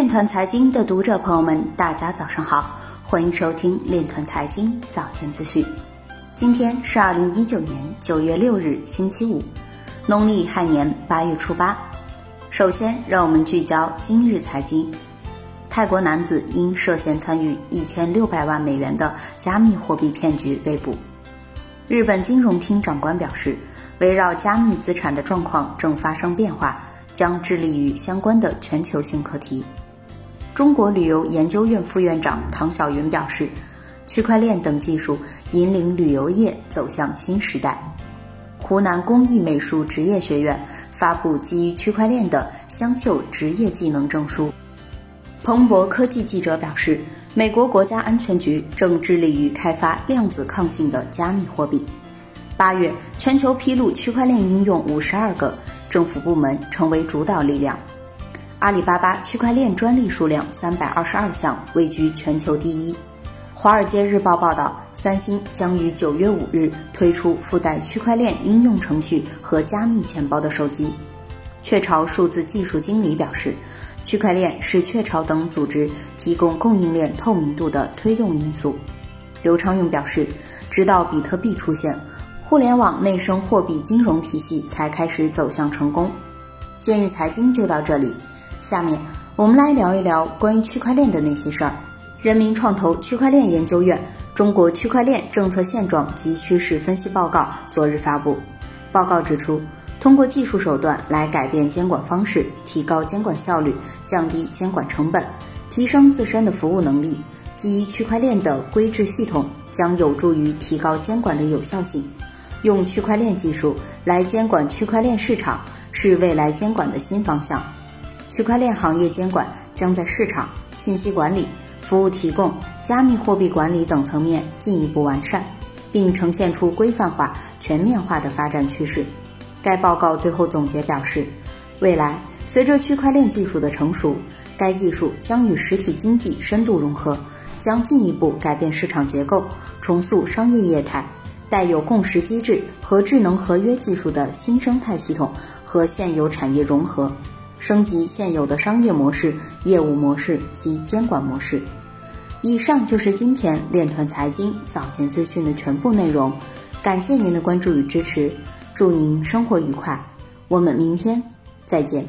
链团财经的读者朋友们，大家早上好，欢迎收听链团财经早间资讯。今天是二零一九年九月六日，星期五，农历亥年八月初八。首先，让我们聚焦今日财经。泰国男子因涉嫌参与一千六百万美元的加密货币骗局被捕。日本金融厅长官表示，围绕加密资产的状况正发生变化。将致力于相关的全球性课题。中国旅游研究院副院长唐晓云表示，区块链等技术引领旅游业走向新时代。湖南工艺美术职业学院发布基于区块链的湘绣职业技能证书。彭博科技记者表示，美国国家安全局正致力于开发量子抗性的加密货币。八月，全球披露区块链应用五十二个。政府部门成为主导力量。阿里巴巴区块链专利数量三百二十二项，位居全球第一。华尔街日报报道，三星将于九月五日推出附带区块链应用程序和加密钱包的手机。雀巢数字技术经理表示，区块链是雀巢等组织提供供应链透明度的推动因素。刘昌勇表示，直到比特币出现。互联网内生货币金融体系才开始走向成功。今日财经就到这里，下面我们来聊一聊关于区块链的那些事儿。人民创投区块链研究院《中国区块链政策现状及趋势分析报告》昨日发布。报告指出，通过技术手段来改变监管方式，提高监管效率，降低监管成本，提升自身的服务能力，基于区块链的规制系统将有助于提高监管的有效性。用区块链技术来监管区块链市场是未来监管的新方向。区块链行业监管将在市场、信息管理、服务提供、加密货币管理等层面进一步完善，并呈现出规范化、全面化的发展趋势。该报告最后总结表示，未来随着区块链技术的成熟，该技术将与实体经济深度融合，将进一步改变市场结构，重塑商业业态。带有共识机制和智能合约技术的新生态系统和现有产业融合，升级现有的商业模式、业务模式及监管模式。以上就是今天链团财经早间资讯的全部内容，感谢您的关注与支持，祝您生活愉快，我们明天再见。